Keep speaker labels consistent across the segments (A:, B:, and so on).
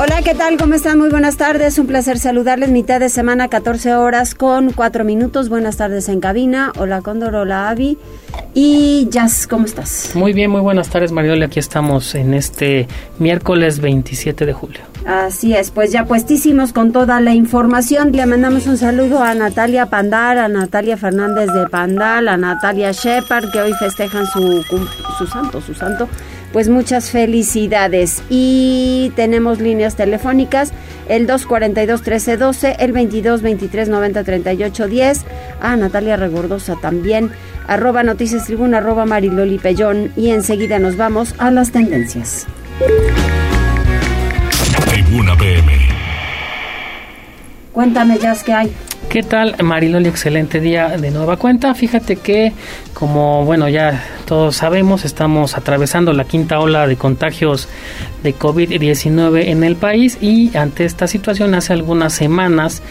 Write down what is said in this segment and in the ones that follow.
A: Hola, ¿qué tal? ¿Cómo están? Muy buenas tardes. Un placer saludarles. Mitad de semana, 14 horas con 4 minutos. Buenas tardes en cabina. Hola, Cóndor. Hola, Avi. Y Jazz, ¿cómo estás?
B: Muy bien, muy buenas tardes, Mariole. Aquí estamos en este miércoles 27 de julio.
A: Así es, pues ya puestísimos con toda la información. Le mandamos un saludo a Natalia Pandal, a Natalia Fernández de Pandal, a Natalia Shepard, que hoy festejan su, su santo, su santo pues muchas felicidades. Y tenemos líneas telefónicas, el 242-1312, el 22-23-90-38-10. Ah, Natalia Regordosa también, arroba noticias tribuna, arroba mariloli pellón. Y enseguida nos vamos a las tendencias.
C: Tribuna PM.
A: Cuéntame, Jazz, ¿qué hay?
B: ¿Qué tal, Mariloli? Excelente día de nueva cuenta. Fíjate que, como bueno, ya todos sabemos, estamos atravesando la quinta ola de contagios de COVID-19 en el país y ante esta situación, hace algunas semanas,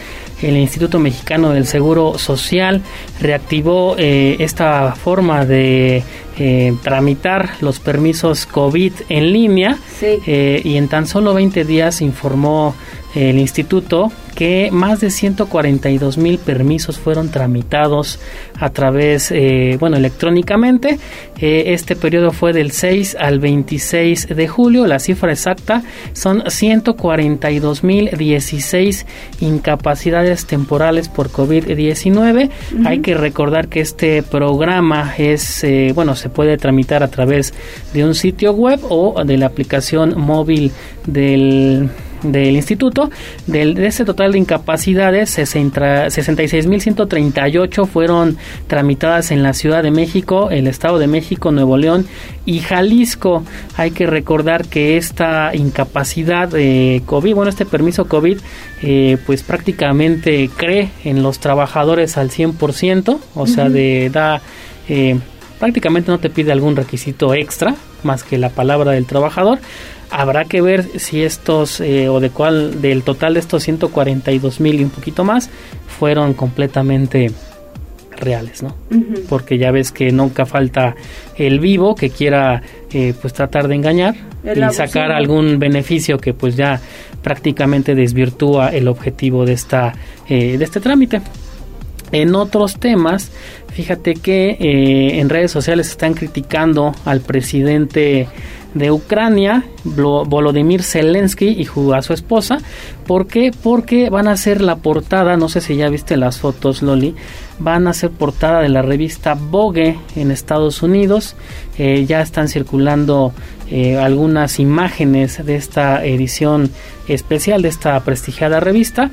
B: el Instituto Mexicano del Seguro Social reactivó eh, esta forma de eh, tramitar los permisos COVID en línea eh, y en tan solo 20 días informó el instituto que más de 142 mil permisos fueron tramitados a través, eh, bueno, electrónicamente. Eh, este periodo fue del 6 al 26 de julio. La cifra exacta son 142 mil 16 incapacidades temporales por COVID-19. Hay que recordar que este programa es, eh, bueno, se puede tramitar a través de un sitio web o de la aplicación móvil del del instituto. Del, de ese total de incapacidades, 66.138 fueron tramitadas en la Ciudad de México, el Estado de México, Nuevo León y Jalisco. Hay que recordar que esta incapacidad de COVID, bueno, este permiso COVID, eh, pues prácticamente cree en los trabajadores al 100%, o sea, de da... Eh, prácticamente no te pide algún requisito extra más que la palabra del trabajador Habrá que ver si estos, eh, o de cuál, del total de estos 142 mil y un poquito más, fueron completamente reales, ¿no? Porque ya ves que nunca falta el vivo que quiera eh, pues tratar de engañar y sacar algún beneficio que pues ya prácticamente desvirtúa el objetivo de esta eh, de este trámite. En otros temas, fíjate que en redes sociales están criticando al presidente de Ucrania, Volodymyr Zelensky y a su esposa. ¿Por qué? Porque van a ser la portada, no sé si ya viste las fotos, Loli, van a ser portada de la revista Vogue en Estados Unidos. Eh, ya están circulando eh, algunas imágenes de esta edición especial de esta prestigiada revista.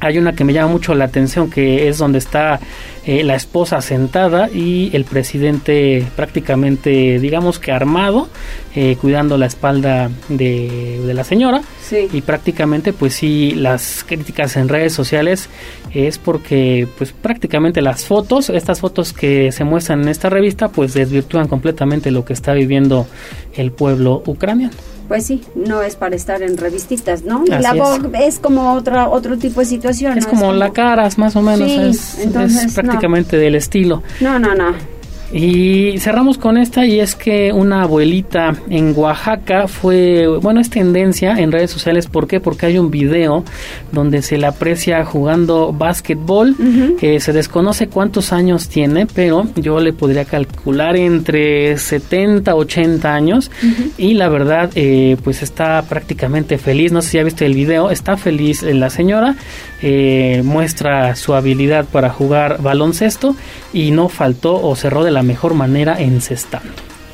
B: Hay una que me llama mucho la atención que es donde está eh, la esposa sentada y el presidente prácticamente digamos que armado eh, cuidando la espalda de, la señora y prácticamente pues sí las críticas en redes sociales es porque pues prácticamente las fotos estas fotos que se muestran en esta revista pues desvirtúan completamente lo que está viviendo el pueblo ucraniano
A: pues sí, no es para estar en revististas, ¿no? la Vogue es. como otra otro tipo de situación.
B: Es, como, la caras, más o menos, es, entonces, prácticamente del estilo.
A: No, no, no.
B: Y cerramos con esta y es que una abuelita en Oaxaca fue, bueno, es tendencia en redes sociales. ¿Por qué? Porque hay un video donde se le aprecia jugando básquetbol. que se desconoce cuántos años tiene, pero yo le podría calcular entre 70, 80 años. Y la verdad, eh, pues está prácticamente feliz. No sé si ya viste el video. Está feliz la señora. Eh, muestra su habilidad para jugar baloncesto y no faltó o cerró de la mejor manera encestando.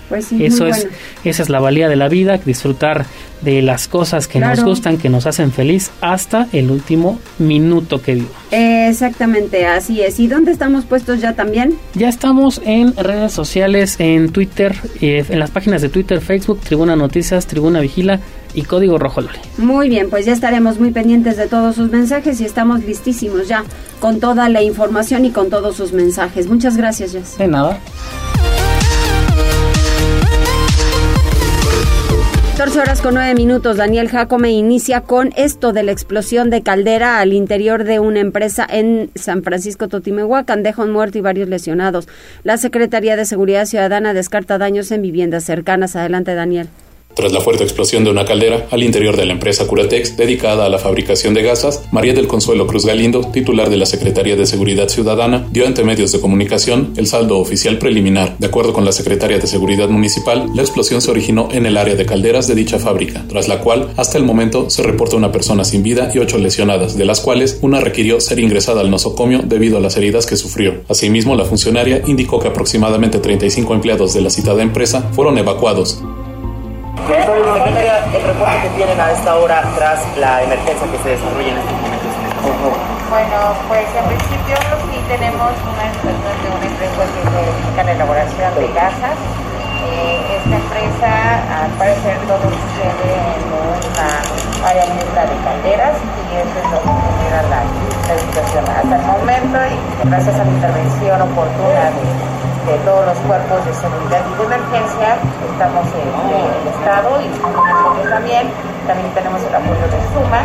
B: Pues Eso es, esa es la valía de la vida, disfrutar de las cosas que nos gustan, que nos hacen feliz hasta el último minuto que vivo.
A: Exactamente, así es. ¿Y dónde estamos puestos ya también?
B: Ya estamos en redes sociales, en Twitter, eh, en las páginas de Twitter, Facebook, Tribuna Noticias, Tribuna Vigila y código rojo Loli.
A: Muy bien, pues ya estaremos muy pendientes de todos sus mensajes y estamos listísimos ya con toda la información y con todos sus mensajes. Muchas gracias, Jess.
B: De nada.
A: 14 horas con 9 minutos. Daniel Jacome inicia con esto de la explosión de caldera al interior de una empresa en San Francisco Totimehuacán. Deja un muerto y varios lesionados. La Secretaría de Seguridad Ciudadana descarta daños en viviendas cercanas. Adelante, Daniel.
D: Tras la fuerte explosión de una caldera al interior de la empresa Curatex dedicada a la fabricación de gasas, María del Consuelo Cruz Galindo, titular de la Secretaría de Seguridad Ciudadana, dio ante medios de comunicación el saldo oficial preliminar. De acuerdo con la Secretaría de Seguridad Municipal, la explosión se originó en el área de calderas de dicha fábrica, tras la cual, hasta el momento, se reporta una persona sin vida y ocho lesionadas, de las cuales una requirió ser ingresada al nosocomio debido a las heridas que sufrió. Asimismo, la funcionaria indicó que aproximadamente 35 empleados de la citada empresa fueron evacuados.
E: El reporte que tienen a esta hora tras la emergencia que se desarrolla en estos momentos en
F: Bueno, pues en principio sí tenemos una situación de una empresa que se dedica a la elaboración de gasas. Eh, esta empresa, al parecer, todo sucede en una área mixta de calderas y eso es lo que genera la, la situación. Hasta el momento, y gracias a la intervención oportuna de de todos los cuerpos de seguridad y de emergencia. Estamos en, el Estado y también. También tenemos el apoyo de SUMA.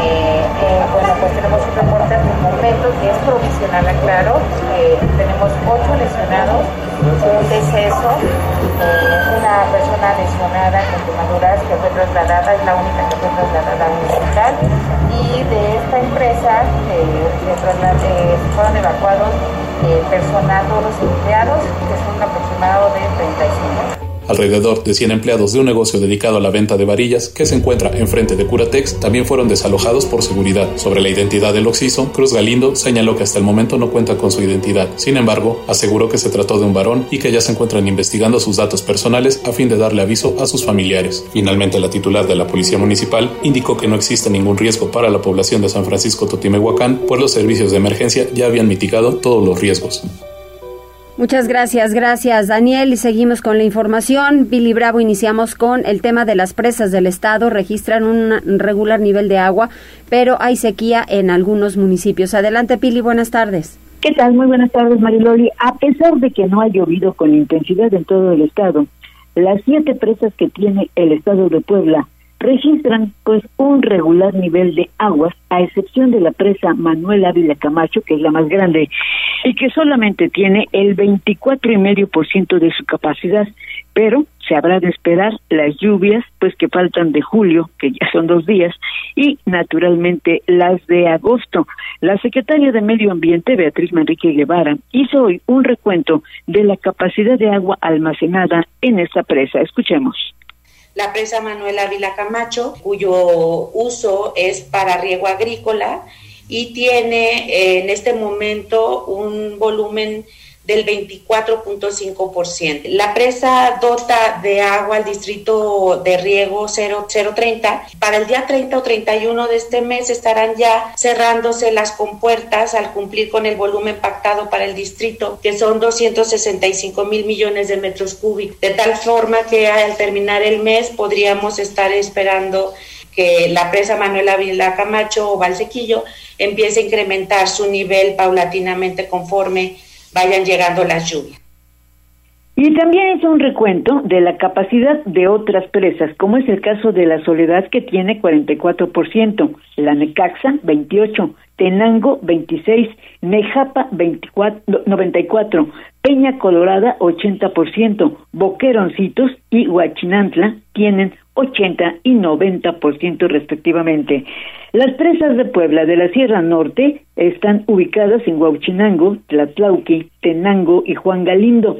F: Eh, eh, bueno, pues tenemos un reporte en el momento que es provisional, aclaro. Eh, tenemos ocho lesionados, un deceso, una persona lesionada con quemaduras que fue trasladada, es la única que fue trasladada a un hospital. Y de esta empresa fueron evacuados eh, personal, todos los empleados, que son aproximado de 35
D: Alrededor de 100 empleados de un negocio dedicado a la venta de varillas que se encuentra enfrente de Curatex también fueron desalojados por seguridad. Sobre la identidad del occiso, Cruz Galindo señaló que hasta el momento no cuenta con su identidad. Sin embargo, aseguró que se trató de un varón y que ya se encuentran investigando sus datos personales a fin de darle aviso a sus familiares. Finalmente, la titular de la Policía Municipal indicó que no existe ningún riesgo para la población de San Francisco Totimehuacán, pues los servicios de emergencia ya habían mitigado todos los riesgos.
A: Muchas gracias, gracias Daniel. Y seguimos con la información. Billy Bravo, iniciamos con el tema de las presas del Estado. Registran un regular nivel de agua, pero hay sequía en algunos municipios. Adelante, Pili, buenas tardes.
G: ¿Qué tal? Muy buenas tardes, Mariloli. A pesar de que no ha llovido con intensidad en todo el Estado, las siete presas que tiene el Estado de Puebla registran pues un regular nivel de aguas, a excepción de la presa Manuel Ávila Camacho, que es la más grande, y que solamente tiene el 24,5% de su capacidad, pero se habrá de esperar las lluvias, pues que faltan de julio, que ya son dos días, y naturalmente las de agosto. La secretaria de Medio Ambiente, Beatriz Manrique Guevara, hizo hoy un recuento de la capacidad de agua almacenada en esta presa. Escuchemos
H: la presa Manuel Ávila Camacho, cuyo uso es para riego agrícola y tiene en este momento un volumen del 24.5%. La presa dota de agua al distrito de riego 0030. Para el día 30 o 31 de este mes estarán ya cerrándose las compuertas al cumplir con el volumen pactado para el distrito, que son 265 mil millones de metros cúbicos. De tal forma que al terminar el mes podríamos estar esperando que la presa Manuel Ávila Camacho o Valsequillo empiece a incrementar su nivel paulatinamente conforme vayan llegando las lluvias.
G: Y también hizo un recuento de la capacidad de otras presas, como es el caso de la Soledad que tiene 44%, la Necaxa 28, Tenango 26, Nejapa 24, 94, Peña Colorada 80%, Boqueroncitos y Huachinantla tienen 80 y 90% respectivamente. Las presas de Puebla de la Sierra Norte están ubicadas en Huachinango, Tlatlauqui, Tenango y Juan Galindo.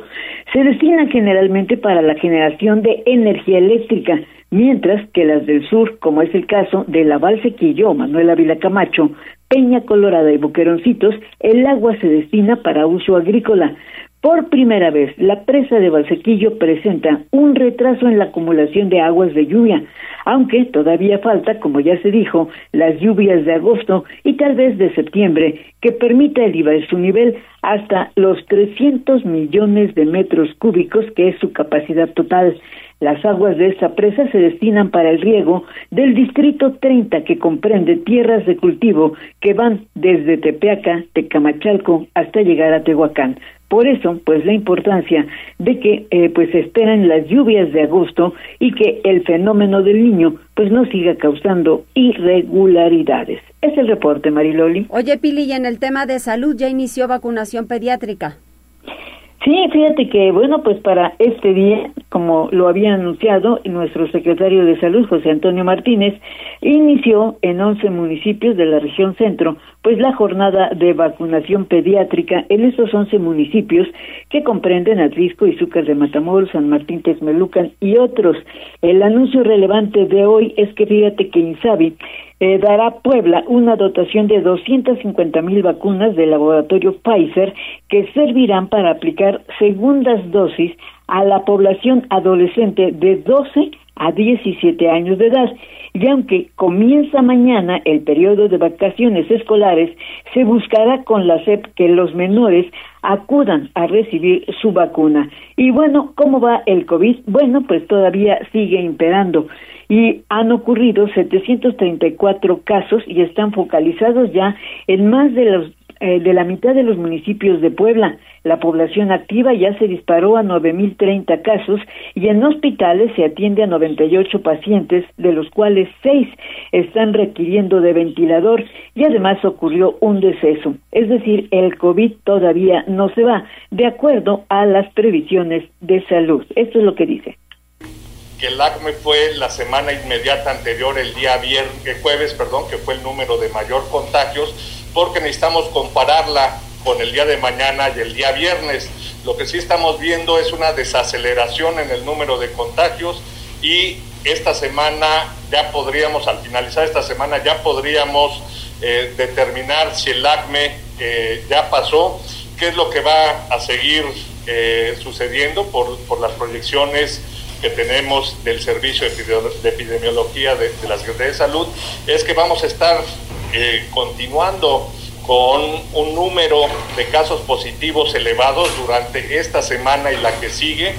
G: Se destinan generalmente para la generación de energía eléctrica, mientras que las del sur, como es el caso de La Valsequillo, Manuel Ávila Camacho, Peña Colorada y Boqueroncitos, el agua se destina para uso agrícola. Por primera vez, la presa de Valsequillo presenta un retraso en la acumulación de aguas de lluvia, aunque todavía falta, como ya se dijo, las lluvias de agosto y tal vez de septiembre, que permita elevar su nivel hasta los 300 millones de metros cúbicos, que es su capacidad total. Las aguas de esta presa se destinan para el riego del distrito 30 que comprende tierras de cultivo que van desde Tepeaca, Tecamachalco hasta llegar a Tehuacán. Por eso, pues la importancia de que eh, pues esperan las lluvias de agosto y que el fenómeno del niño pues no siga causando irregularidades. Es el reporte, Mariloli.
A: Oye, Pili, en el tema de salud ya inició vacunación pediátrica.
G: Sí, fíjate que, bueno, pues para este día, como lo había anunciado nuestro secretario de Salud, José Antonio Martínez, inició en 11 municipios de la región centro, pues la jornada de vacunación pediátrica en estos 11 municipios que comprenden Atlisco, Izúcar de Matamoros, San Martín Texmelucan y otros. El anuncio relevante de hoy es que fíjate que Insabi eh, dará a Puebla una dotación de 250 mil vacunas del laboratorio Pfizer que servirán para aplicar segundas dosis a la población adolescente de 12 a 17 años de edad. Y aunque comienza mañana el periodo de vacaciones escolares, se buscará con la SEP que los menores acudan a recibir su vacuna. Y bueno, ¿cómo va el COVID? Bueno, pues todavía sigue imperando y han ocurrido 734 casos y están focalizados ya en más de los eh, de la mitad de los municipios de Puebla. La población activa ya se disparó a 9.030 casos y en hospitales se atiende a 98 pacientes, de los cuales 6 están requiriendo de ventilador y además ocurrió un deceso. Es decir, el COVID todavía no se va, de acuerdo a las previsiones de salud. Esto es lo que dice
I: que el ACME fue la semana inmediata anterior, el día viernes, el jueves, perdón, que fue el número de mayor contagios, porque necesitamos compararla con el día de mañana y el día viernes. Lo que sí estamos viendo es una desaceleración en el número de contagios y esta semana ya podríamos, al finalizar esta semana, ya podríamos eh, determinar si el ACME eh, ya pasó, qué es lo que va a seguir eh, sucediendo por, por las proyecciones que tenemos del Servicio de Epidemiología de, la Secretaría de Salud es que vamos a estar eh, continuando con un número de casos positivos elevados durante esta semana y la que sigue.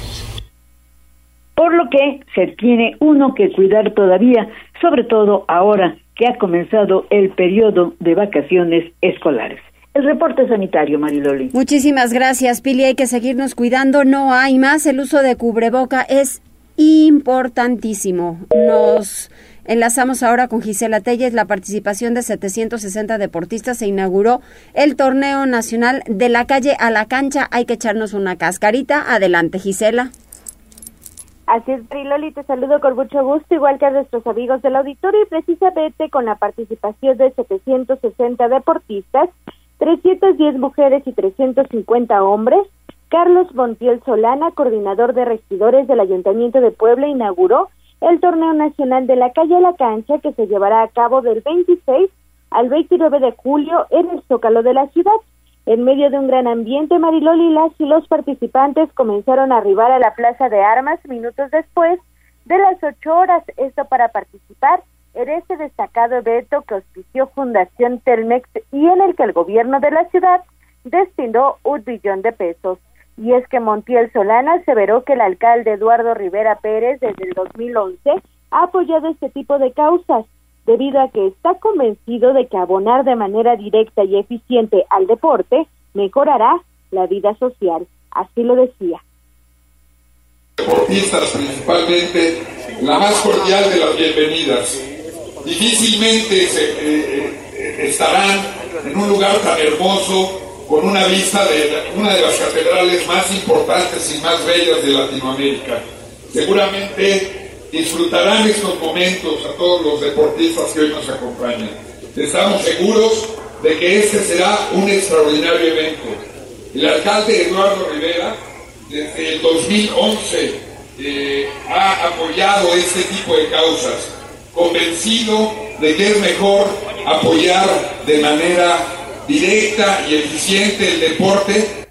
G: Por lo que se tiene uno que cuidar todavía, sobre todo ahora que ha comenzado el periodo de vacaciones escolares. El reporte sanitario, Mariloli.
A: Muchísimas gracias, Pili. Hay que seguirnos cuidando. No hay más. El uso de cubreboca es importantísimo. Nos enlazamos ahora con Gisela Telles. La participación de 760 deportistas se inauguró el torneo nacional de la calle a la cancha. Hay que echarnos una cascarita. Adelante, Gisela.
J: Así es, Briloli, te saludo con mucho gusto, igual que a nuestros amigos del auditorio, y precisamente con la participación de 760 deportistas, 310 mujeres y 350 hombres, Carlos Montiel Solana, coordinador de regidores del Ayuntamiento de Puebla, inauguró el torneo nacional de la calle a la cancha que se llevará a cabo del 26 al 29 de julio en el Zócalo de la ciudad. En medio de un gran ambiente, Mariloli las y los participantes comenzaron a arribar a la Plaza de Armas minutos después de las ocho horas, esto para participar en este destacado evento que auspició Fundación Telmex y en el que el gobierno de la ciudad destinó un billón de pesos y es que Montiel Solana aseveró que el alcalde Eduardo Rivera Pérez desde el 2011 ha apoyado este tipo de causas debido a que está convencido de que abonar de manera directa y eficiente al deporte mejorará la vida social. Así lo decía.
K: Deportistas principalmente, la más cordial de las bienvenidas. Difícilmente se, eh, eh, estarán en un lugar tan hermoso con una vista de una de las catedrales más importantes y más bellas de Latinoamérica. Seguramente disfrutarán estos momentos a todos los deportistas que hoy nos acompañan. Estamos seguros de que este será un extraordinario evento. El alcalde Eduardo Rivera, desde el 2011, eh, ha apoyado este tipo de causas, convencido de que es mejor apoyar de manera directa y eficiente el deporte.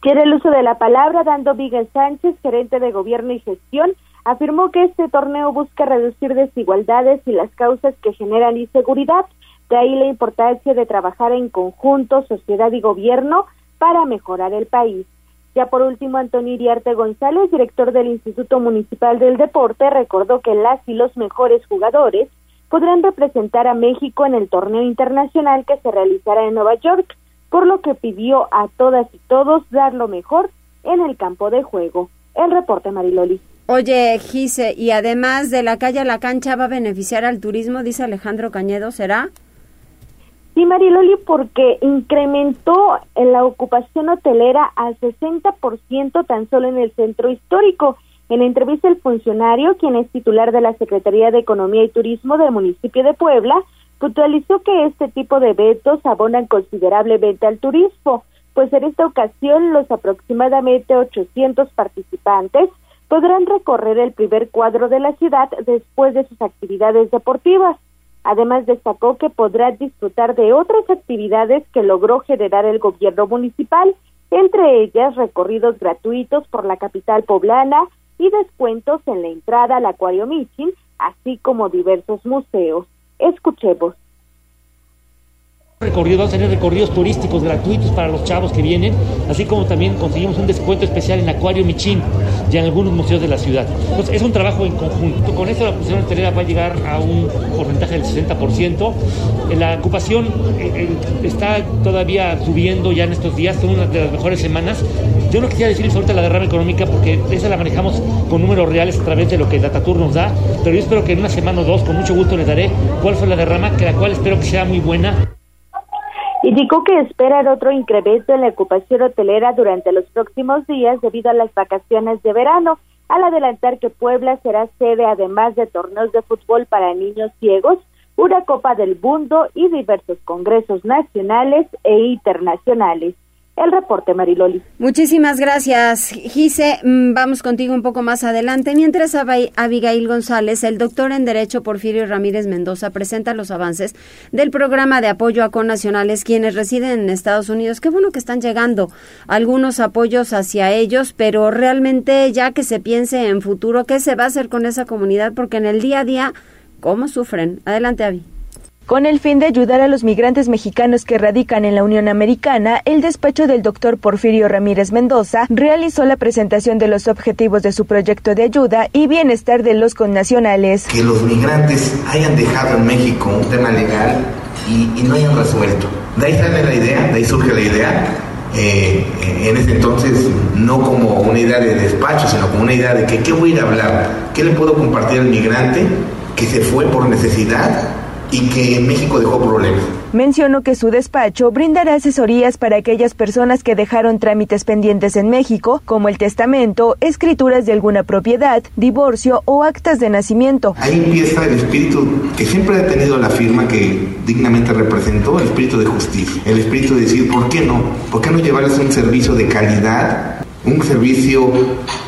J: Quiere el uso de la palabra, dando Miguel Sánchez, gerente de gobierno y gestión, afirmó que este torneo busca reducir desigualdades y las causas que generan inseguridad. De ahí la importancia de trabajar en conjunto, sociedad y gobierno, para mejorar el país. Ya por último, Antonio Iriarte González, director del Instituto Municipal del Deporte, recordó que las y los mejores jugadores podrán representar a México en el torneo internacional que se realizará en Nueva York, por lo que pidió a todas y todos dar lo mejor en el campo de juego. El reporte Mariloli.
A: Oye, Gise, y además de la calle a la cancha va a beneficiar al turismo, dice Alejandro Cañedo, ¿será?
J: Sí, Mariloli, porque incrementó en la ocupación hotelera al 60% tan solo en el centro histórico. En la entrevista, el funcionario, quien es titular de la Secretaría de Economía y Turismo del municipio de Puebla, puntualizó que este tipo de eventos abonan considerablemente al turismo, pues en esta ocasión los aproximadamente 800 participantes podrán recorrer el primer cuadro de la ciudad después de sus actividades deportivas. Además, destacó que podrá disfrutar de otras actividades que logró generar el gobierno municipal, entre ellas recorridos gratuitos por la capital poblana y descuentos en la entrada al Acuario Michin, así como diversos museos. Escuchemos
L: recorridos, vamos a tener recorridos turísticos gratuitos para los chavos que vienen, así como también conseguimos un descuento especial en Acuario Michín y en algunos museos de la ciudad. Entonces es un trabajo en conjunto. Con esto la ocupación hotelera va a llegar a un porcentaje del 60%. La ocupación eh, eh, está todavía subiendo ya en estos días, son una de las mejores semanas. Yo no quisiera decirles ahorita la derrama económica porque esa la manejamos con números reales a través de lo que Datatur nos da, pero yo espero que en una semana o dos, con mucho gusto les daré cuál fue la derrama, que la cual espero que sea muy buena
J: Indicó que esperan otro incremento en la ocupación hotelera durante los próximos días debido a las vacaciones de verano, al adelantar que Puebla será sede además de torneos de fútbol para niños ciegos, una Copa del Mundo y diversos congresos nacionales e internacionales. El reporte, Mariloli.
A: Muchísimas gracias, Gise. Mm, vamos contigo un poco más adelante. Mientras Abigail González, el doctor en Derecho Porfirio Ramírez Mendoza, presenta los avances del programa de apoyo a connacionales quienes residen en Estados Unidos. Qué bueno que están llegando algunos apoyos hacia ellos, pero realmente ya que se piense en futuro, ¿qué se va a hacer con esa comunidad? Porque en el día a día, ¿cómo sufren? Adelante, Avi.
M: Con el fin de ayudar a los migrantes mexicanos que radican en la Unión Americana, el despacho del doctor Porfirio Ramírez Mendoza realizó la presentación de los objetivos de su proyecto de ayuda y bienestar de los connacionales.
N: Que los migrantes hayan dejado en México un tema legal y, no hayan resuelto. De ahí sale la idea, de ahí surge la idea. Eh, en ese entonces no como una idea de despacho, sino como una idea de que qué voy a ir a hablar, qué le puedo compartir al migrante que se fue por necesidad y que México dejó problemas.
M: Mencionó que su despacho brindará asesorías para aquellas personas que dejaron trámites pendientes en México, como el testamento, escrituras de alguna propiedad, divorcio o actas de nacimiento.
N: Ahí empieza el espíritu que siempre ha tenido la firma que dignamente representó, el espíritu de justicia, el espíritu de decir, ¿por qué no? ¿Por qué no llevarles un servicio de calidad un servicio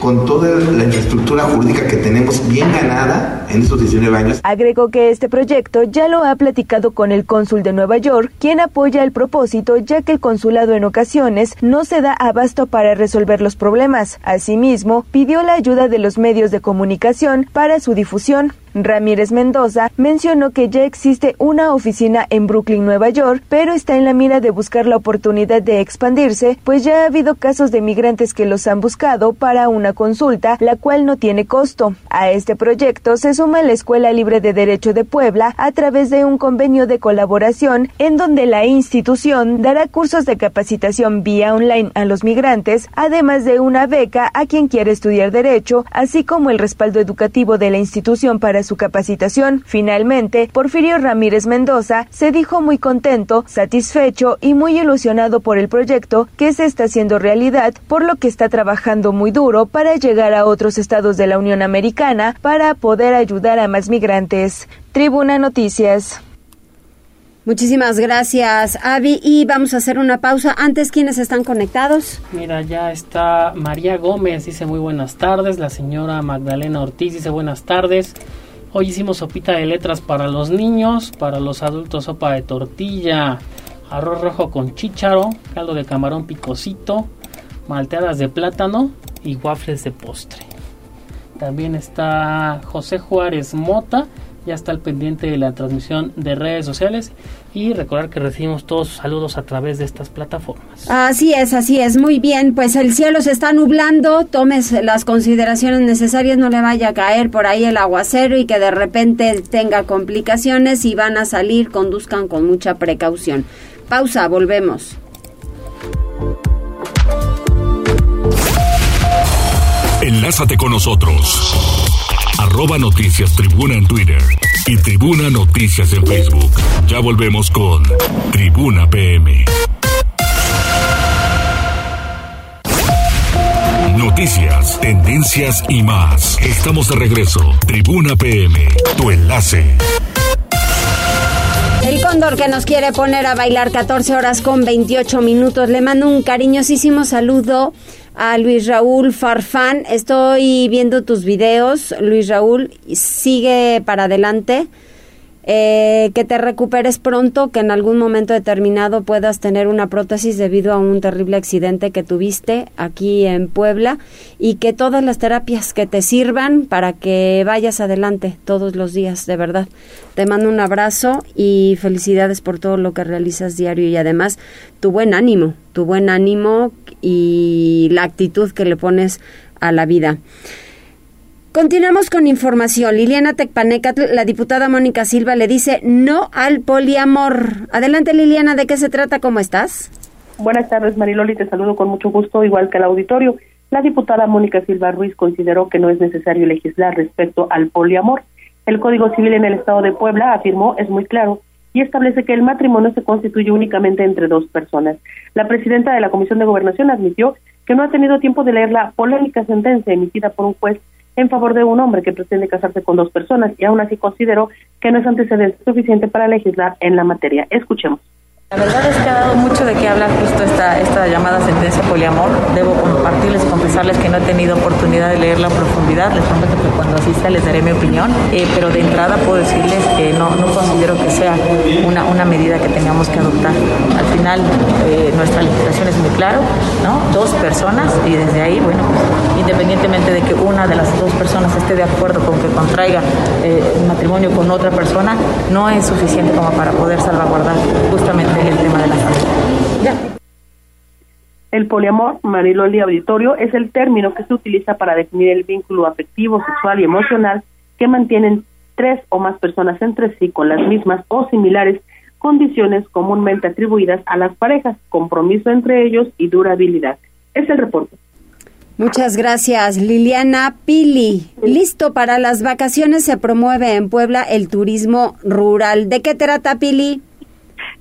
N: con toda la infraestructura jurídica que tenemos bien ganada en estos 19 años.
M: Agregó que este proyecto ya lo ha platicado con el cónsul de Nueva York, quien apoya el propósito ya que el consulado en ocasiones no se da abasto para resolver los problemas. Asimismo, pidió la ayuda de los medios de comunicación para su difusión. Ramírez Mendoza mencionó que ya existe una oficina en Brooklyn, Nueva York, pero está en la mira de buscar la oportunidad de expandirse, pues ya ha habido casos de migrantes que los han buscado para una consulta, la cual no tiene costo. A este proyecto se suma la Escuela Libre de Derecho de Puebla a través de un convenio de colaboración en donde la institución dará cursos de capacitación vía online a los migrantes, además de una beca a quien quiere estudiar derecho, así como el respaldo educativo de la institución para su capacitación. Finalmente, Porfirio Ramírez Mendoza se dijo muy contento, satisfecho y muy ilusionado por el proyecto que se está haciendo realidad, por lo que está trabajando muy duro para llegar a otros estados de la Unión Americana para poder ayudar a más migrantes. Tribuna Noticias.
A: Muchísimas gracias, Avi. Y vamos a hacer una pausa. Antes, ¿quiénes están conectados?
B: Mira, ya está María Gómez, dice muy buenas tardes. La señora Magdalena Ortiz dice buenas tardes. Hoy hicimos sopita de letras para los niños, para los adultos sopa de tortilla, arroz rojo con chícharo, caldo de camarón picosito, malteadas de plátano y waffles de postre. También está José Juárez Mota, ya está al pendiente de la transmisión de redes sociales y recordar que recibimos todos sus saludos a través de estas plataformas.
A: Así es, así es, muy bien, pues el cielo se está nublando, tomes las consideraciones necesarias, no le vaya a caer por ahí el aguacero y que de repente tenga complicaciones y van a salir, conduzcan con mucha precaución. Pausa, volvemos.
C: Enlázate con nosotros. Arroba Noticias Tribuna en Twitter y Tribuna Noticias en Facebook. Ya volvemos con Tribuna PM. Noticias, tendencias y más. Estamos de regreso. Tribuna PM, tu enlace.
A: El cóndor que nos quiere poner a bailar 14 horas con 28 minutos. Le mando un cariñosísimo saludo a Luis Raúl Farfán. Estoy viendo tus videos, Luis Raúl. Sigue para adelante. Eh, que te recuperes pronto, que en algún momento determinado puedas tener una prótesis debido a un terrible accidente que tuviste aquí en Puebla y que todas las terapias que te sirvan para que vayas adelante todos los días, de verdad. Te mando un abrazo y felicidades por todo lo que realizas diario y además tu buen ánimo, tu buen ánimo y la actitud que le pones a la vida. Continuamos con información. Liliana Tecpanecatl, la diputada Mónica Silva, le dice no al poliamor. Adelante, Liliana, ¿de qué se trata? ¿Cómo estás?
O: Buenas tardes, Mariloli. Te saludo con mucho gusto, igual que al auditorio. La diputada Mónica Silva Ruiz consideró que no es necesario legislar respecto al poliamor. El Código Civil en el Estado de Puebla, afirmó, es muy claro y establece que el matrimonio se constituye únicamente entre dos personas. La presidenta de la Comisión de Gobernación admitió que no ha tenido tiempo de leer la polémica sentencia emitida por un juez en favor de un hombre que pretende casarse con dos personas y aún así consideró que no es antecedente suficiente para legislar en la materia. Escuchemos.
P: La verdad es que ha dado mucho de qué hablar justo esta, esta llamada sentencia poliamor. Debo compartirles confesarles que no he tenido oportunidad de leerla en profundidad. Les prometo que cuando asista les daré mi opinión. Eh, pero de entrada puedo decirles que no, no considero que sea una, una medida que tengamos que adoptar. Al final, eh, nuestra legislación es muy claro, ¿no? Dos personas y desde ahí, bueno, pues, independientemente de que una de las dos personas esté de acuerdo con que contraiga eh, matrimonio con otra persona, no es suficiente como para poder salvaguardar justamente el tema de la salud.
O: El poliamor, Mariloli Auditorio, es el término que se utiliza para definir el vínculo afectivo, sexual y emocional que mantienen tres o más personas entre sí con las mismas o similares condiciones comúnmente atribuidas a las parejas, compromiso entre ellos y durabilidad. Es el reporte.
A: Muchas gracias, Liliana Pili. Listo para las vacaciones se promueve en Puebla el turismo rural. ¿De qué trata, Pili?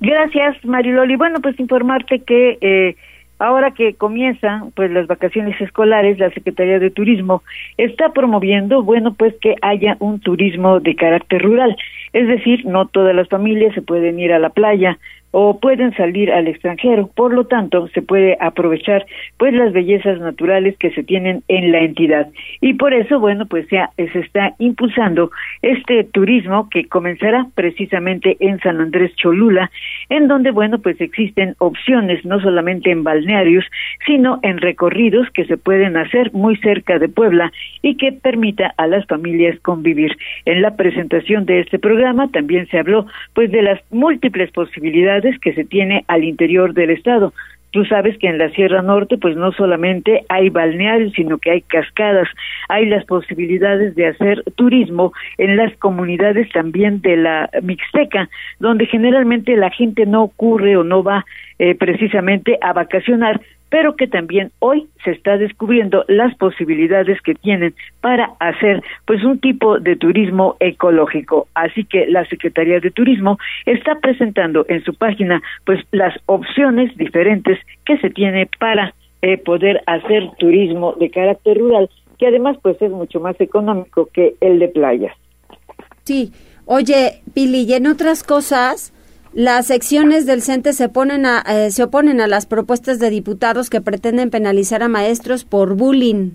G: Gracias, Mariloli. Bueno, pues informarte que eh, ahora que comienzan pues las vacaciones escolares, la Secretaría de Turismo está promoviendo, bueno, pues que haya un turismo de carácter rural. Es decir, no todas las familias se pueden ir a la playa o pueden salir al extranjero. Por lo tanto, se puede aprovechar pues las bellezas naturales que se tienen en la entidad. Y por eso, bueno, pues ya se está impulsando este turismo que comenzará precisamente en San Andrés Cholula, en donde, bueno, pues existen opciones no solamente en balnearios, sino en recorridos que se pueden hacer muy cerca de Puebla y que permita a las familias convivir. En la presentación de este programa también se habló pues de las múltiples posibilidades que se tiene al interior del estado. Tú sabes que en la Sierra Norte pues no solamente hay balnearios, sino que hay cascadas, hay las posibilidades de hacer turismo en las comunidades también de la Mixteca, donde generalmente la gente no ocurre o no va eh, precisamente a vacacionar, pero que también hoy se está descubriendo las posibilidades que tienen para hacer pues un tipo de turismo ecológico. Así que la Secretaría de Turismo está presentando en su página pues las opciones diferentes que se tiene para eh, poder hacer turismo de carácter rural, que además pues es mucho más económico que el de playas.
A: Sí, oye, Pili, y en otras cosas, las secciones del CENTE se, ponen a, eh, se oponen a las propuestas de diputados que pretenden penalizar a maestros por bullying.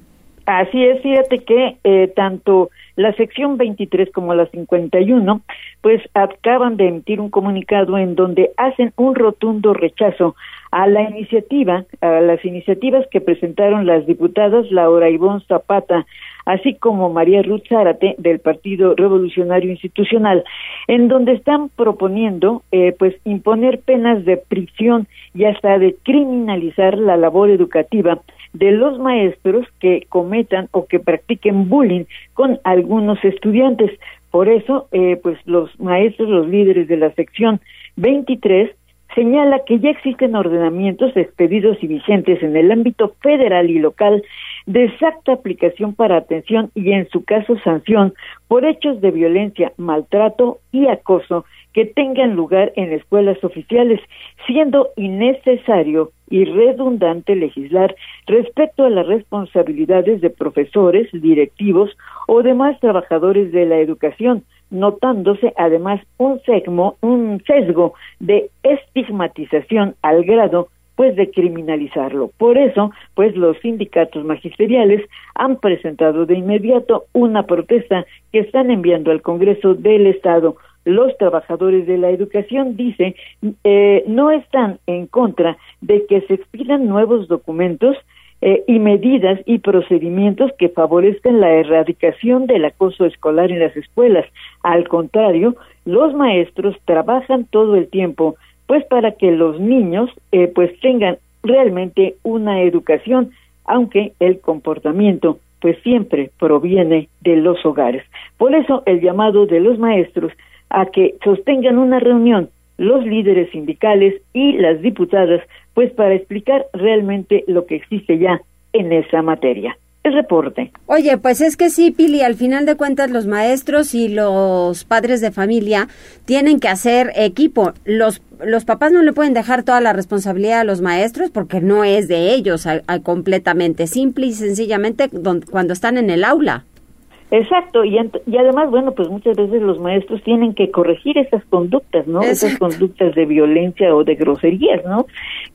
G: Así es, fíjate que eh, tanto la sección 23 como la 51, pues acaban de emitir un comunicado en donde hacen un rotundo rechazo a la iniciativa, a las iniciativas que presentaron las diputadas Laura Ivonne Zapata, así como María Ruth Zárate del Partido Revolucionario Institucional, en donde están proponiendo eh, pues imponer penas de prisión y hasta de criminalizar la labor educativa de los maestros que cometan o que practiquen bullying con algunos estudiantes. Por eso, eh, pues los maestros, los líderes de la sección 23 señala que ya existen ordenamientos expedidos y vigentes en el ámbito federal y local de exacta aplicación para atención y en su caso sanción por hechos de violencia, maltrato y acoso que tengan lugar en escuelas oficiales, siendo innecesario y redundante legislar respecto a las responsabilidades de profesores, directivos o demás trabajadores de la educación, notándose además un, un sesgo de estigmatización al grado pues de criminalizarlo. Por eso, pues los sindicatos magisteriales han presentado de inmediato una protesta que están enviando al Congreso del Estado. Los trabajadores de la educación, dice, eh, no están en contra de que se expidan nuevos documentos eh, y medidas y procedimientos que favorezcan la erradicación del acoso escolar en las escuelas. Al contrario, los maestros trabajan todo el tiempo pues para que los niños eh, pues tengan realmente una educación, aunque el comportamiento pues siempre proviene de los hogares. Por eso el llamado de los maestros a que sostengan una reunión los líderes sindicales y las diputadas, pues para explicar realmente lo que existe ya en esa materia reporte.
A: Oye, pues es que sí, Pili, al final de cuentas los maestros y los padres de familia tienen que hacer equipo. Los, los papás no le pueden dejar toda la responsabilidad a los maestros porque no es de ellos completamente, simple y sencillamente cuando están en el aula.
G: Exacto, y, y además, bueno, pues muchas veces los maestros tienen que corregir esas conductas, ¿no? Esas conductas de violencia o de groserías, ¿no?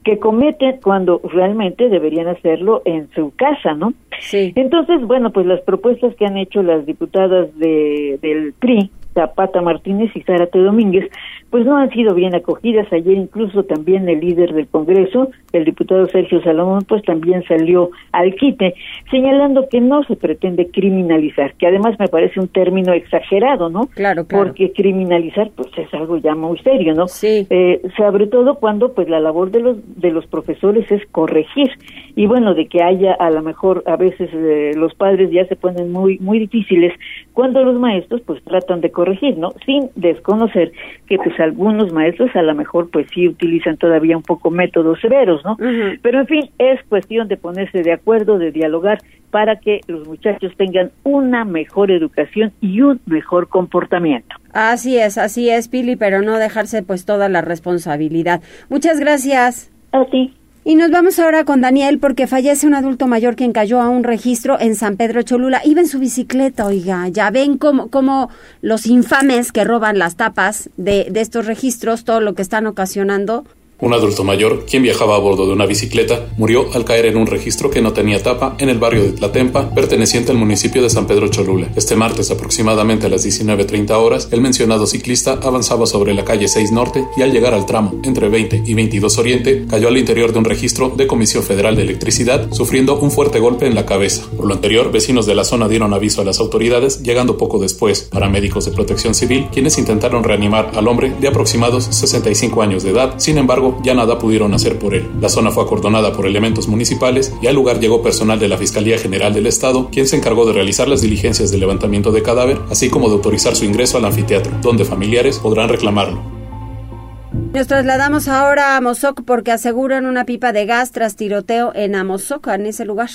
G: Que cometen cuando realmente deberían hacerlo en su casa, ¿no? Sí. Entonces, bueno, pues las propuestas que han hecho las diputadas de, del PRI, Zapata Martínez y Zárate Domínguez, pues no han sido bien acogidas. Ayer incluso también el líder del Congreso, el diputado Sergio Salomón, pues también salió al quite, señalando que no se pretende criminalizar, que además me parece un término exagerado, ¿no?
A: Claro, claro.
G: Porque criminalizar, pues es algo ya muy serio, ¿no? Sí. Eh, sobre todo cuando, pues la labor de los de los profesores es corregir y bueno, de que haya a lo mejor a veces eh, los padres ya se ponen muy muy difíciles cuando los maestros pues tratan de corregir, ¿no? Sin desconocer que pues algunos maestros a lo mejor pues sí utilizan todavía un poco métodos severos, ¿no? Pero en fin, es cuestión de ponerse de acuerdo, de dialogar para que los muchachos tengan una mejor educación y un mejor comportamiento.
A: Así es, así es, Pili, pero no dejarse pues toda la responsabilidad. Muchas gracias.
G: A ti.
A: Y nos vamos ahora con Daniel porque fallece un adulto mayor quien cayó a un registro en San Pedro Cholula. Iba en su bicicleta, oiga, ya ven cómo, cómo los infames que roban las tapas de, de estos registros, todo lo que están ocasionando,
D: un adulto mayor, quien viajaba a bordo de una bicicleta, murió al caer en un registro que no tenía tapa en el barrio de Tlatempa, perteneciente al municipio de San Pedro Cholula. Este martes, aproximadamente a las 19.30 horas, el mencionado ciclista avanzaba sobre la calle 6 Norte y al llegar al tramo entre 20 y 22 Oriente, cayó al interior de un registro de Comisión Federal de Electricidad, sufriendo un fuerte golpe en la cabeza. Por lo anterior, vecinos de la zona dieron aviso a las autoridades, llegando poco después paramédicos de protección civil, quienes intentaron reanimar al hombre de aproximados 65 años de edad. Sin embargo, ya nada pudieron hacer por él. La zona fue acordonada por elementos municipales y al lugar llegó personal de la Fiscalía General del Estado, quien se encargó de realizar las diligencias de levantamiento de cadáver, así como de autorizar su ingreso al anfiteatro, donde familiares podrán reclamarlo.
A: Nos trasladamos ahora a Amozoc porque aseguran una pipa de gas tras tiroteo en Amozoc, en ese lugar.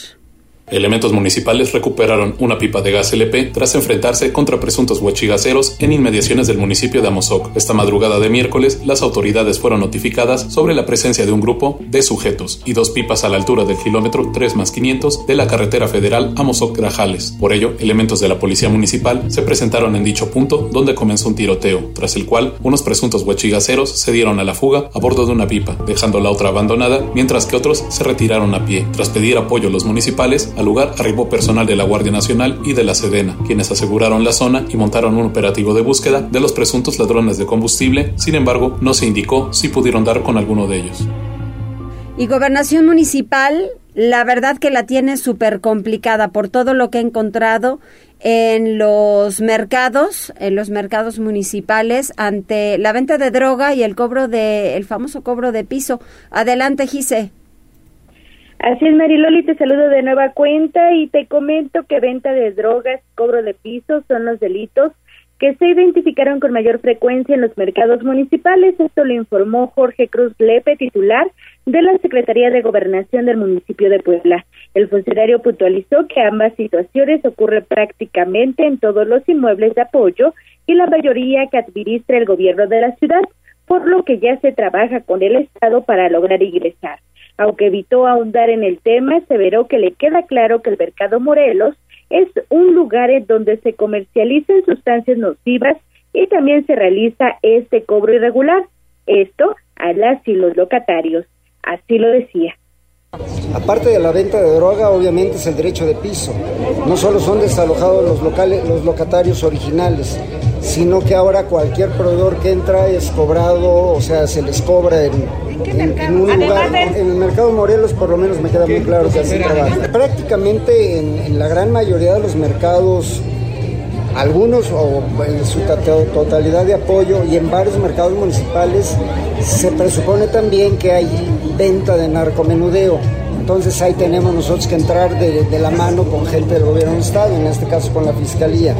D: Elementos municipales recuperaron una pipa de gas LP tras enfrentarse contra presuntos huachigaceros en inmediaciones del municipio de Amozoc. Esta madrugada de miércoles, las autoridades fueron notificadas sobre la presencia de un grupo de sujetos y dos pipas a la altura del kilómetro 3 más 500 de la carretera federal Amozoc-Grajales. Por ello, elementos de la policía municipal se presentaron en dicho punto donde comenzó un tiroteo, tras el cual unos presuntos huachigaceros se dieron a la fuga a bordo de una pipa, dejando la otra abandonada, mientras que otros se retiraron a pie. Tras pedir apoyo a los municipales, Al lugar arribó personal de la Guardia Nacional y de la Sedena, quienes aseguraron la zona y montaron un operativo de búsqueda de los presuntos ladrones de combustible, sin embargo no se indicó si pudieron dar con alguno de ellos.
A: Y gobernación municipal, la verdad que la tiene súper complicada por todo lo que he encontrado en los mercados, en los mercados municipales, ante la venta de droga y el cobro de, el famoso cobro de piso. Adelante, Gise.
J: Así es, Mariloli, te saludo de nueva cuenta y te comento que venta de drogas, cobro de piso son los delitos que se identificaron con mayor frecuencia en los mercados municipales. Esto lo informó Jorge Cruz Lepe, titular de la Secretaría de Gobernación del municipio de Puebla. El funcionario puntualizó que ambas situaciones ocurren prácticamente en todos los inmuebles de apoyo y la mayoría que administra el gobierno de la ciudad, por lo que ya se trabaja con el Estado para lograr ingresar. Aunque evitó ahondar en el tema, aseveró que le queda claro que el mercado Morelos es un lugar en donde se comercializan sustancias nocivas y también se realiza este cobro irregular. Esto a las y los locatarios. Así lo decía.
Q: Aparte de la venta de droga, obviamente es el derecho de piso. No solo son desalojados los, locales, los locatarios originales, sino que ahora cualquier proveedor que entra es cobrado, o sea, se les cobra en, un lugar. En el mercado Morelos, por lo menos me queda muy claro que así trabaja. Prácticamente en la gran mayoría de los mercados algunos o en su totalidad de apoyo y en varios mercados municipales se presupone también que hay venta de narcomenudeo. Entonces ahí tenemos nosotros que entrar de, la mano con gente del gobierno del Estado, en este caso con la Fiscalía.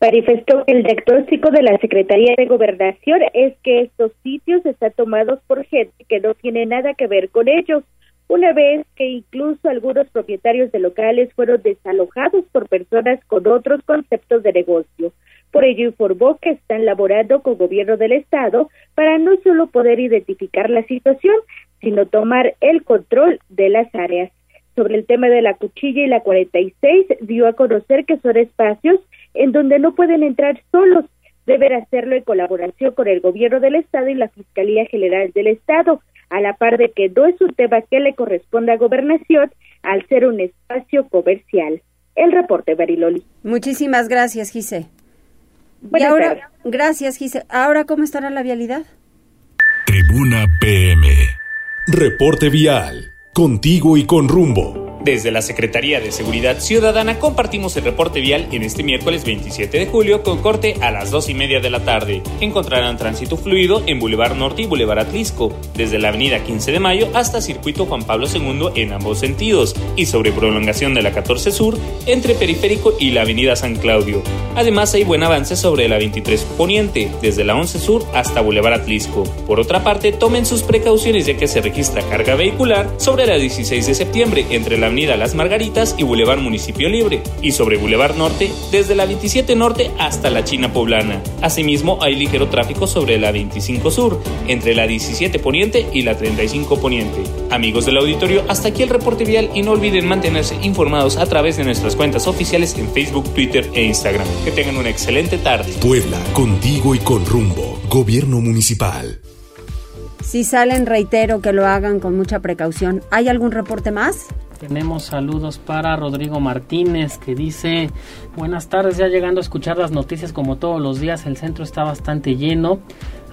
J: Manifestó que el diagnóstico de la Secretaría de Gobernación es que estos sitios están tomados por gente que no tiene nada que ver con ellos una vez que incluso algunos propietarios de locales fueron desalojados por personas con otros conceptos de negocio. Por ello informó que están laborando con gobierno del Estado para no solo poder identificar la situación, sino tomar el control de las áreas. Sobre el tema de la cuchilla y la 46, dio a conocer que son espacios en donde no pueden entrar solos, deben hacerlo en colaboración con el gobierno del Estado y la Fiscalía General del Estado a la par de que no es un tema que le corresponde a gobernación al ser un espacio comercial. El reporte, Bariloli.
A: Muchísimas gracias, Gise. y ahora, gracias, Gise. Ahora, ¿cómo estará la vialidad?
C: Tribuna PM. Reporte vial. Contigo y con rumbo.
R: Desde la Secretaría de Seguridad Ciudadana compartimos el reporte vial en este miércoles 27 de julio con corte a las 2 y media de la tarde. Encontrarán tránsito fluido en Boulevard Norte y Boulevard Atlisco, desde la avenida 15 de Mayo hasta Circuito Juan Pablo II en ambos sentidos, y sobre prolongación de la 14 Sur entre Periférico y la avenida San Claudio. Además hay buen avance sobre la 23 Poniente, desde la 11 Sur hasta Boulevard Atlisco. Por otra parte, tomen sus precauciones ya que se registra carga vehicular sobre la 16 de septiembre entre la Avenida Las Margaritas y Boulevard Municipio Libre, y sobre Boulevard Norte desde la 27 Norte hasta la China Poblana. Asimismo, hay ligero tráfico sobre la 25 Sur, entre la 17 Poniente y la 35 Poniente. Amigos del auditorio, hasta aquí el reporte vial y no olviden mantenerse informados a través de nuestras cuentas oficiales en Facebook, Twitter e Instagram. Que tengan una excelente tarde.
C: Puebla, contigo y con rumbo. Gobierno Municipal.
A: Si salen, reitero que lo hagan con mucha precaución. ¿Hay algún reporte más?
B: Tenemos saludos para Rodrigo Martínez que dice, buenas tardes, ya llegando a escuchar las noticias como todos los días, el centro está bastante lleno,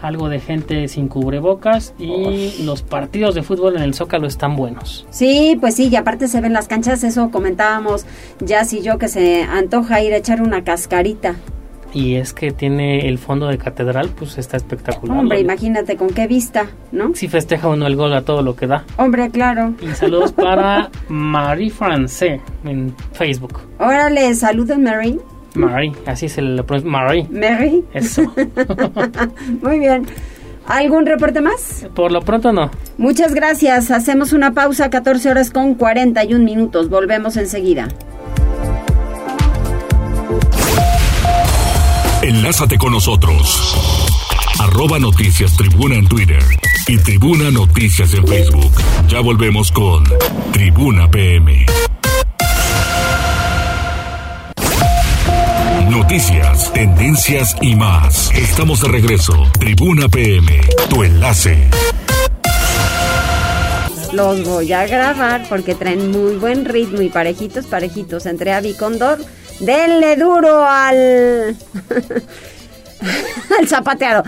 B: algo de gente sin cubrebocas y los partidos de fútbol en el Zócalo están buenos.
A: Sí, pues sí, y aparte se ven las canchas, eso comentábamos ya si yo que se antoja ir a echar una cascarita
B: y es que tiene el fondo de catedral, pues está espectacular.
A: Hombre, imagínate con qué vista, ¿no?
B: Si festeja uno el gol a todo lo que da.
A: Hombre, claro.
B: Y saludos para Marie France en Facebook.
A: Órale, saludos Marie.
B: Marie, así se le pronuncia. Marie.
A: Marie.
B: Eso.
A: Muy bien. ¿Algún reporte más?
B: Por lo pronto no.
A: Muchas gracias. Hacemos una pausa, 14 horas con 41 minutos. Volvemos enseguida.
C: Enlázate con nosotros. Arroba Noticias Tribuna en Twitter y Tribuna Noticias en Facebook. Ya volvemos con Tribuna PM. Noticias, tendencias y más. Estamos de regreso. Tribuna PM, tu enlace.
A: Los voy a grabar porque traen muy buen ritmo y parejitos, parejitos entre Avi Condor. Denle duro al. al zapateado.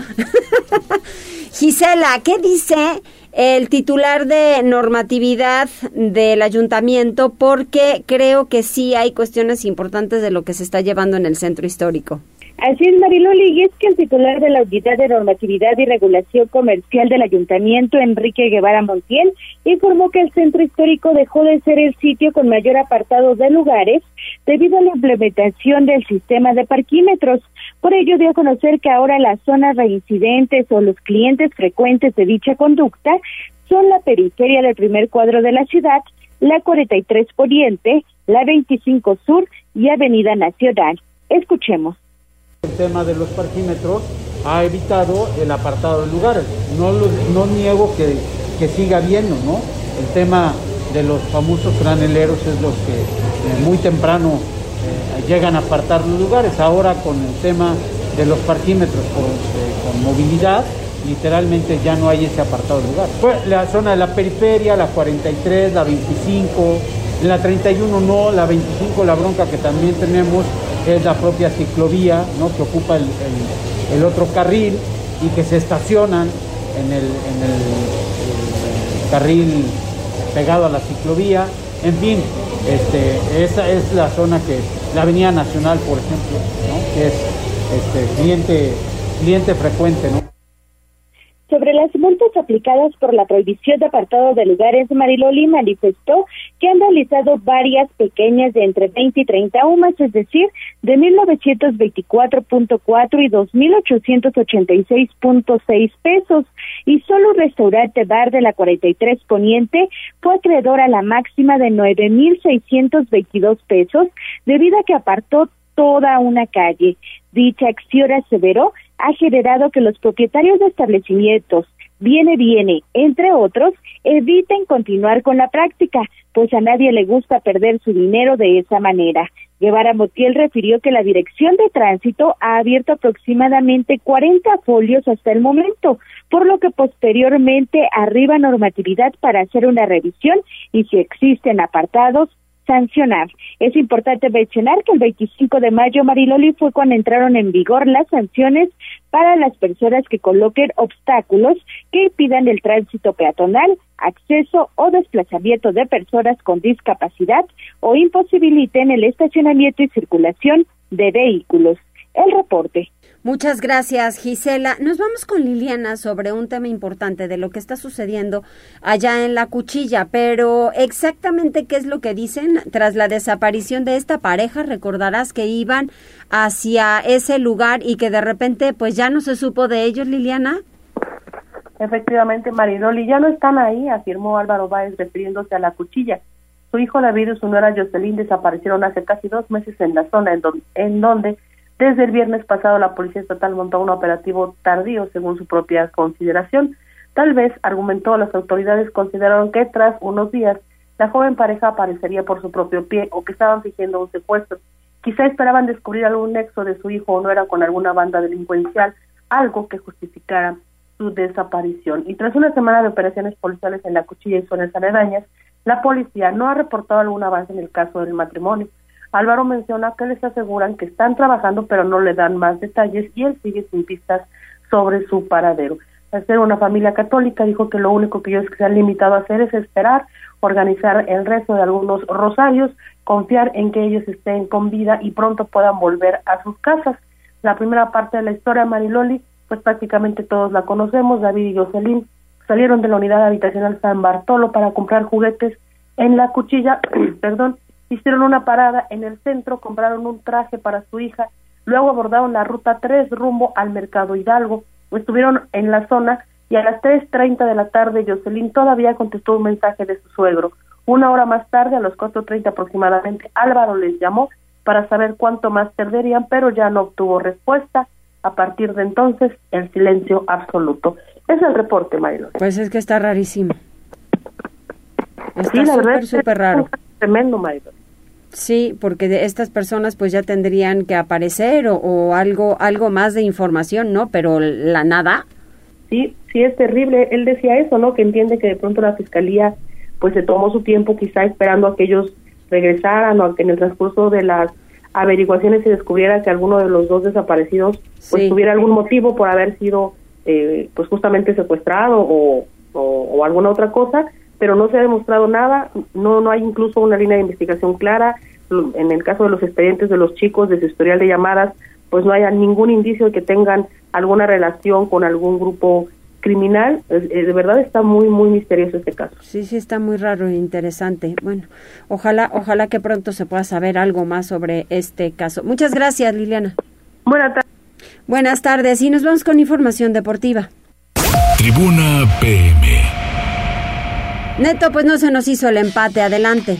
A: Gisela, ¿qué dice el titular de normatividad del ayuntamiento? Porque creo que sí hay cuestiones importantes de lo que se está llevando en el centro histórico.
J: Así es, Mariloli, y es que el titular de la Unidad de Normatividad y Regulación Comercial del Ayuntamiento, Enrique Guevara Montiel, informó que el centro histórico dejó de ser el sitio con mayor apartado de lugares debido a la implementación del sistema de parquímetros. Por ello dio a conocer que ahora las zonas reincidentes o los clientes frecuentes de dicha conducta son la periferia del primer cuadro de la ciudad, la 43 Poniente, la 25 Sur y Avenida Nacional. Escuchemos.
S: El tema de los parquímetros ha evitado el apartado de lugares. No, no niego que, que siga habiendo, ¿no? El tema de los famosos graneleros es los que eh, muy temprano eh, llegan a apartar los lugares. Ahora con el tema de los parquímetros eh, con movilidad, literalmente ya no hay ese apartado de lugar. Pues la zona de la periferia, la 43, la 25, en la 31 no, la 25 la bronca que también tenemos es la propia ciclovía, ¿no? que ocupa el, otro carril y que se estacionan en el, carril pegado a la ciclovía. En fin, este, esa es la zona que, la Avenida Nacional, por ejemplo, que es este, cliente, cliente frecuente. ¿no?
J: Sobre las multas aplicadas por la prohibición de apartado de lugares, Mariloli manifestó que han realizado varias pequeñas de entre 20 y 30 UMAS, es decir, de 1924.4 y 2.886.6 pesos, y solo restaurante bar de la 43 Poniente fue acreedor a la máxima de 9.622 pesos debido a que apartó toda una calle. Dicha acción aseveró ha generado que los propietarios de establecimientos Viene Viene, entre otros, eviten continuar con la práctica, pues a nadie le gusta perder su dinero de esa manera. Guevara Motiel refirió que la Dirección de Tránsito ha abierto aproximadamente 40 folios hasta el momento, por lo que posteriormente arriba normatividad para hacer una revisión y si existen apartados, sancionar. Es importante mencionar que el 25 de mayo, Mariloli, fue cuando entraron en vigor las sanciones para las personas que coloquen obstáculos que impidan el tránsito peatonal, acceso o desplazamiento de personas con discapacidad o imposibiliten el estacionamiento y circulación de vehículos. El reporte.
A: Muchas gracias, Gisela. Nos vamos con Liliana sobre un tema importante de lo que está sucediendo allá en la cuchilla, pero exactamente qué es lo que dicen tras la desaparición de esta pareja. Recordarás que iban hacia ese lugar y que de repente pues ya no se supo de ellos, Liliana.
O: Efectivamente, Mariloli, ya no están ahí, afirmó Álvaro Báez refiriéndose a la cuchilla. Su hijo David y su nuera Jocelyn desaparecieron hace casi dos meses en la zona en, en donde desde el viernes pasado la Policía Estatal montó un operativo tardío según su propia consideración. Tal vez, argumentó, las autoridades consideraron que tras unos días la joven pareja aparecería por su propio pie o que estaban fingiendo un secuestro. Quizá esperaban descubrir algún nexo de su hijo o no era con alguna banda delincuencial, algo que justificara su desaparición. Y tras una semana de operaciones policiales en la cuchilla y zonas aledañas, la policía no ha reportado algún avance en el caso del matrimonio. Álvaro menciona que les aseguran que están trabajando pero no le dan más detalles y él sigue sin pistas sobre su paradero. Al ser una familia católica, dijo que lo único que ellos se han limitado a hacer es esperar, organizar el resto de algunos rosarios, confiar en que ellos estén con vida y pronto puedan volver a sus casas. La primera parte de la historia, Mariloli, pues prácticamente todos la conocemos, David y Jocelyn salieron de la unidad habitacional San Bartolo para comprar juguetes en la cuchilla, perdón, hicieron una parada en el centro, compraron un traje para su hija, luego abordaron la ruta 3 rumbo al Mercado Hidalgo, estuvieron en la zona y a las 3.30 de la tarde Jocelyn todavía contestó un mensaje de su suegro. Una hora más tarde, a las 4.30 aproximadamente, Álvaro les llamó para saber cuánto más perderían, pero ya no obtuvo respuesta. A partir de entonces, el silencio absoluto. Es el reporte, Mario.
A: Pues es que está rarísimo. Está súper, súper raro.
O: Tremendo, Mario.
A: Sí, porque estas personas pues ya tendrían que aparecer o, algo algo más de información, ¿no? Pero la nada.
O: Sí, sí es terrible. Él decía eso, ¿no? Que entiende que de pronto la fiscalía pues se tomó su tiempo quizá esperando a que ellos regresaran o a que en el transcurso de las averiguaciones se descubriera que alguno de los dos desaparecidos pues tuviera algún motivo por haber sido eh, pues justamente secuestrado o, o, alguna otra cosa, pero no se ha demostrado nada, no, no hay incluso una línea de investigación clara, en el caso de los expedientes de los chicos, de su historial de llamadas, pues no haya ningún indicio de que tengan alguna relación con algún grupo criminal. de verdad está muy, muy misterioso este caso.
A: Sí, sí, está muy raro e interesante. Bueno, ojalá, ojalá que pronto se pueda saber algo más sobre este caso. Muchas gracias, Liliana.
O: Buenas tardes.
A: Buenas tardes y nos vamos con información deportiva.
C: Tribuna PM.
A: Neto, pues no se nos hizo el empate. Adelante.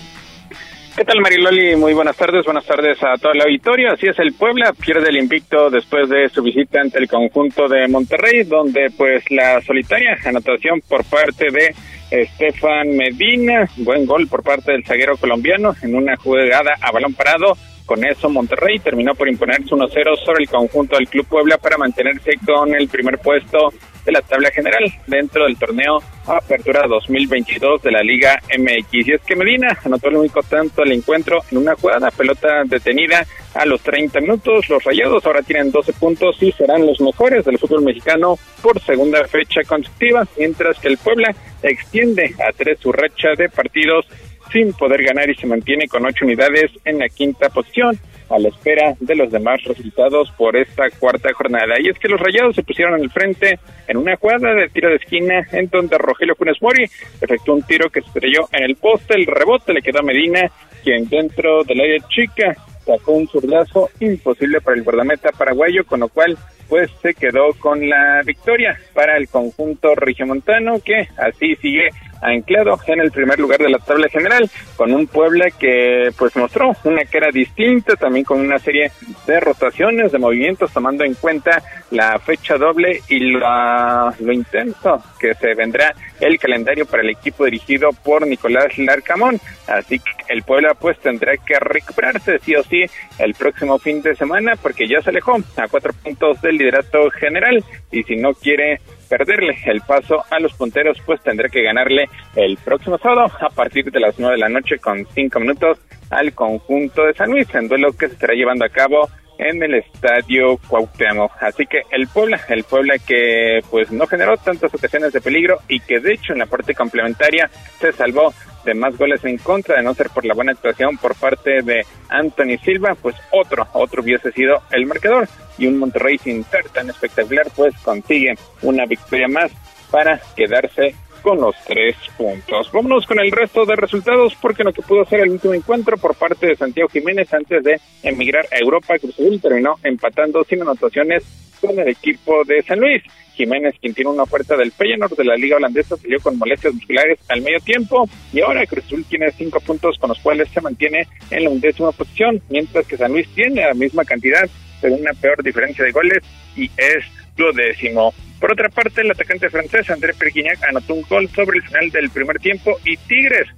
T: ¿Qué tal Mariloli? Muy buenas tardes, buenas tardes a toda la auditorio. Así es, el Puebla pierde el invicto después de su visita ante el conjunto de Monterrey, donde pues la solitaria anotación por parte de Estefan Medina, buen gol por parte del zaguero colombiano en una jugada a balón parado. Con eso Monterrey terminó por imponerse 1-0 sobre el conjunto del Club Puebla para mantenerse con el primer puesto de la tabla general dentro del torneo Apertura 2022 de la Liga MX. Y es que Medina anotó el único tanto al encuentro en una jugada, pelota detenida a los 30 minutos. Los Rayados ahora tienen 12 puntos y serán los mejores del fútbol mexicano por segunda fecha consecutiva, mientras que el Puebla extiende a tres su racha de partidos sin poder ganar y se mantiene con ocho unidades en la quinta posición a la espera de los demás resultados por esta cuarta jornada. Y es que los Rayados se pusieron en el frente en una jugada de tiro de esquina en donde Rogelio Funes Mori efectuó un tiro que se estrelló en el poste, el rebote le quedó a Medina, quien dentro del área chica sacó un zurdazo imposible para el guardameta paraguayo, con lo cual pues se quedó con la victoria para el conjunto regiomontano que así sigue anclado en el primer lugar de la tabla general, con un Puebla que pues mostró una cara distinta, también con una serie de rotaciones, de movimientos, tomando en cuenta la fecha doble y lo intenso que se vendrá el calendario para el equipo dirigido por Nicolás Larcamón. Así que el Puebla pues tendrá que recuperarse sí o sí el próximo fin de semana porque ya se alejó a cuatro puntos del liderato general y si no quiere perderle el paso a los punteros, pues tendrá que ganarle el próximo sábado a partir de las nueve de la noche con cinco minutos al conjunto de San Luis, en duelo que se estará llevando a cabo en el estadio Cuauhtémoc. Así que el Puebla, el Puebla que pues no generó tantas ocasiones de peligro y que de hecho en la parte complementaria se salvó de más goles en contra, de no ser por la buena actuación por parte de Anthony Silva, pues otro, otro hubiese sido el marcador. Y un Monterrey sin ser tan espectacular, pues consigue una victoria más para quedarse con los tres puntos. Vámonos con el resto de resultados porque lo que pudo ser el último encuentro por parte de Santiago Jiménez antes de emigrar a Europa, Cruz Azul terminó empatando sin anotaciones con el equipo de San Luis. Jiménez, quien tiene una oferta del Feyenoord de la Liga Holandesa, salió con molestias musculares al medio tiempo y ahora Cruz Azul tiene cinco puntos con los cuales se mantiene en la undécima posición, mientras que San Luis tiene la misma cantidad, pero una peor diferencia de goles y es lo décimo. Por otra parte, el atacante francés André Perguignac anotó un gol sobre el final del primer tiempo y Tigres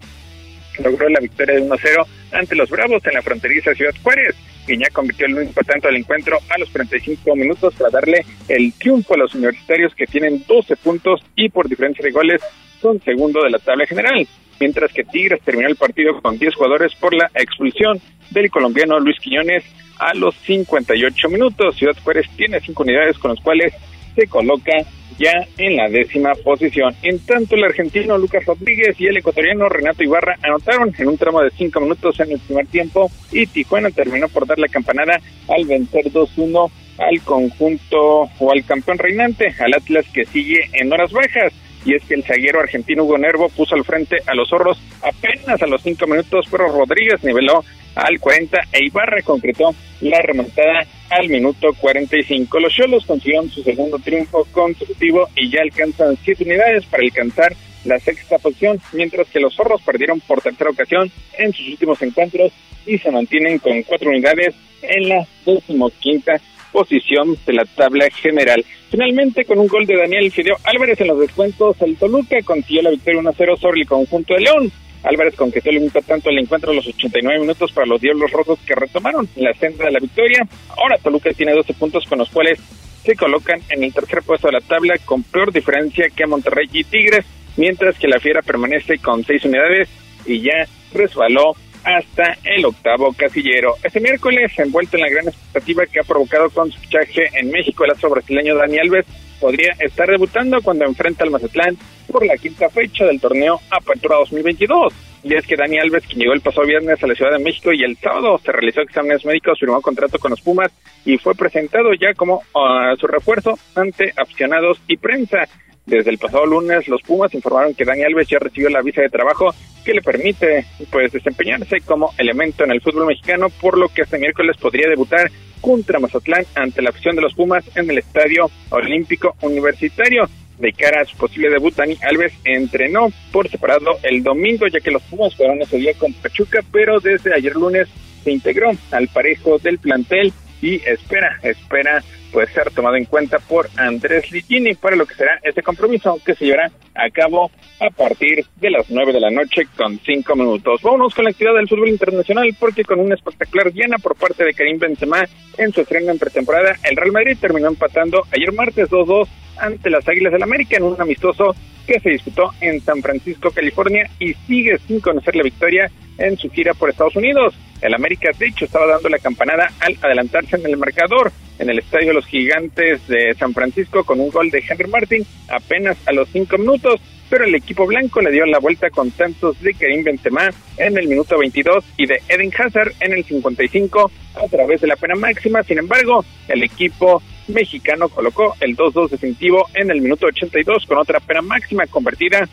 T: logró la victoria de 1-0 ante los Bravos en la fronteriza Ciudad Juárez. Guiñac convirtió el único tanto del encuentro a los 45 minutos para darle el triunfo a los universitarios que tienen 12 puntos y por diferencia de goles son segundo de la tabla general, mientras que Tigres terminó el partido con 10 jugadores por la expulsión del colombiano Luis Quiñones a los 58 minutos. Ciudad Juárez tiene 5 unidades con las cuales se coloca ya en la décima posición. En tanto, el argentino Lucas Rodríguez y el ecuatoriano Renato Ibarra anotaron en un tramo de cinco minutos en el primer tiempo y Tijuana terminó por dar la campanada al vencer 2-1 al conjunto o al campeón reinante, al Atlas que sigue en horas bajas. Y es que el zaguero argentino Hugo Nervo puso al frente a los zorros apenas a los cinco minutos, pero Rodríguez niveló al 40 e Ibarra concretó la remontada al minuto 45. Los Cholos consiguieron su segundo triunfo consecutivo y ya alcanzan siete unidades para alcanzar la sexta posición, mientras que los zorros perdieron por tercera ocasión en sus últimos encuentros y se mantienen con cuatro unidades en la decimoquinta posición de la tabla general. Finalmente, con un gol de Daniel Fideo Álvarez en los descuentos, el Toluca consiguió la victoria 1-0 sobre el conjunto de León. Álvarez conquistó el único tanto el encuentro a los 89 minutos para los Diablos Rojos que retomaron la senda de la victoria. Ahora Toluca tiene 12 puntos con los cuales se colocan en el tercer puesto de la tabla con peor diferencia que Monterrey y Tigres mientras que la Fiera permanece con seis unidades y ya resbaló hasta el octavo casillero. Este miércoles, envuelto en la gran expectativa que ha provocado con su fichaje en México el astro brasileño Dani Alves, podría estar debutando cuando enfrenta al Mazatlán por la quinta fecha del torneo Apertura 2022. Y es que Dani Alves, quien llegó el pasado viernes a la Ciudad de México y el sábado se realizó exámenes médicos, firmó contrato con los Pumas y fue presentado ya como uh, su refuerzo ante aficionados y prensa. Desde el pasado lunes, los Pumas informaron que Dani Alves ya recibió la visa de trabajo que le permite pues desempeñarse como elemento en el fútbol mexicano, por lo que este miércoles podría debutar contra Mazatlán ante la afición de los Pumas en el Estadio Olímpico Universitario. De cara a su posible debut, Dani Alves entrenó por separado el domingo, ya que los Pumas fueron ese día con Pachuca, pero desde ayer lunes se integró al parejo del plantel y espera, espera puede ser tomado en cuenta por Andrés Ligini para lo que será este compromiso que se llevará a cabo a partir de las 9 de la noche con 5 minutos. Vámonos con la actividad del fútbol internacional porque con una espectacular llena por parte de Karim Benzema en su estreno en pretemporada, el Real Madrid terminó empatando ayer martes 2-2 ante las Águilas del América en un amistoso que se disputó en San Francisco, California y sigue sin conocer la victoria en su gira por Estados Unidos. El América, de hecho, estaba dando la campanada al adelantarse en el marcador en el Estadio de los Gigantes de San Francisco con un gol de Henry Martin apenas a los cinco minutos, pero el equipo blanco le dio la vuelta con tantos de Karim Benzema en el minuto 22 y de Eden Hazard en el 55 a través de la pena máxima. Sin embargo, el equipo mexicano colocó el 2-2 definitivo en el minuto 82 con otra pena máxima convertida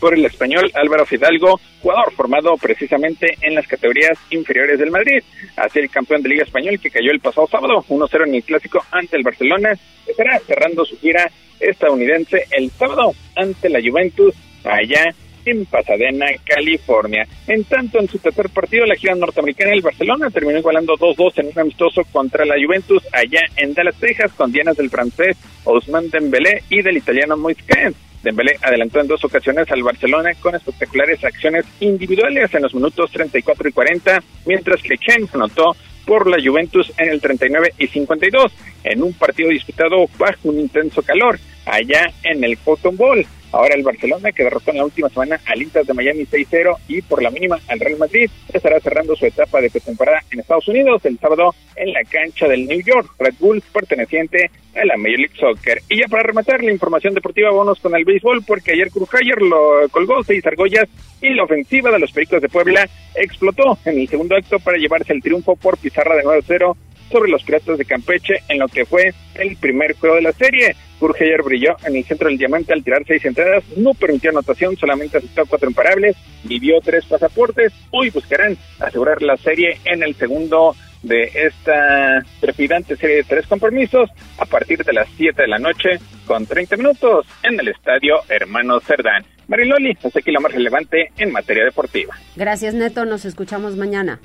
T: por el español Álvaro Fidalgo, jugador formado precisamente en las categorías inferiores del Madrid. Así el campeón de Liga Español que cayó el pasado sábado 1-0 en el clásico ante el Barcelona, estará cerrando su gira estadounidense el sábado ante la Juventus allá en Pasadena, California. En tanto, en su tercer partido, la gira norteamericana del Barcelona terminó igualando 2-2 en un amistoso contra la Juventus allá en Dallas, Texas, con dianas del francés Ousmane Dembélé y del italiano Moise Dembélé adelantó en dos ocasiones al Barcelona con espectaculares acciones individuales en los minutos 34 y 40, mientras que Chen anotó por la Juventus en el 39 y 52, en un partido disputado bajo un intenso calor, allá en el Cotton Bowl. Ahora el Barcelona, que derrotó en la última semana al Inter de Miami 6-0 y por la mínima al Real Madrid, estará cerrando su etapa de pretemporada en Estados Unidos el sábado en la cancha del New York Red Bull, perteneciente a la Major League Soccer. Y ya para rematar la información deportiva, vamos con el béisbol, porque ayer Crujayer lo colgó seis argollas y la ofensiva de los Pericos de Puebla explotó en el segundo acto para llevarse el triunfo por pizarra de 9-0 sobre los Piratas de Campeche en lo que fue el primer juego de la serie. Burgeyer brilló en el centro del diamante al tirar seis entradas, no permitió anotación, solamente asistió cuatro imparables vio tres pasaportes. Hoy buscarán asegurar la serie en el segundo de esta trepidante serie de tres compromisos a partir de las 7 de la noche con 30 minutos en el estadio Hermano Cerdán. Mariloli, hasta aquí lo más relevante en materia deportiva.
A: Gracias Neto, nos escuchamos mañana.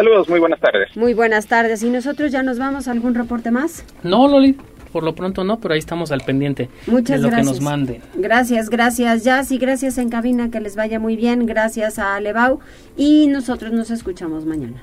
T: Saludos, muy buenas tardes.
A: Muy buenas tardes. ¿Y nosotros ya nos vamos a algún reporte más?
B: No, Loli, por lo pronto no, pero ahí estamos al pendiente
A: Muchas
B: de lo
A: gracias.
B: que nos manden.
A: Gracias, gracias, Jazz, y gracias en cabina, que les vaya muy bien. Gracias a Levau. Y nosotros nos escuchamos mañana.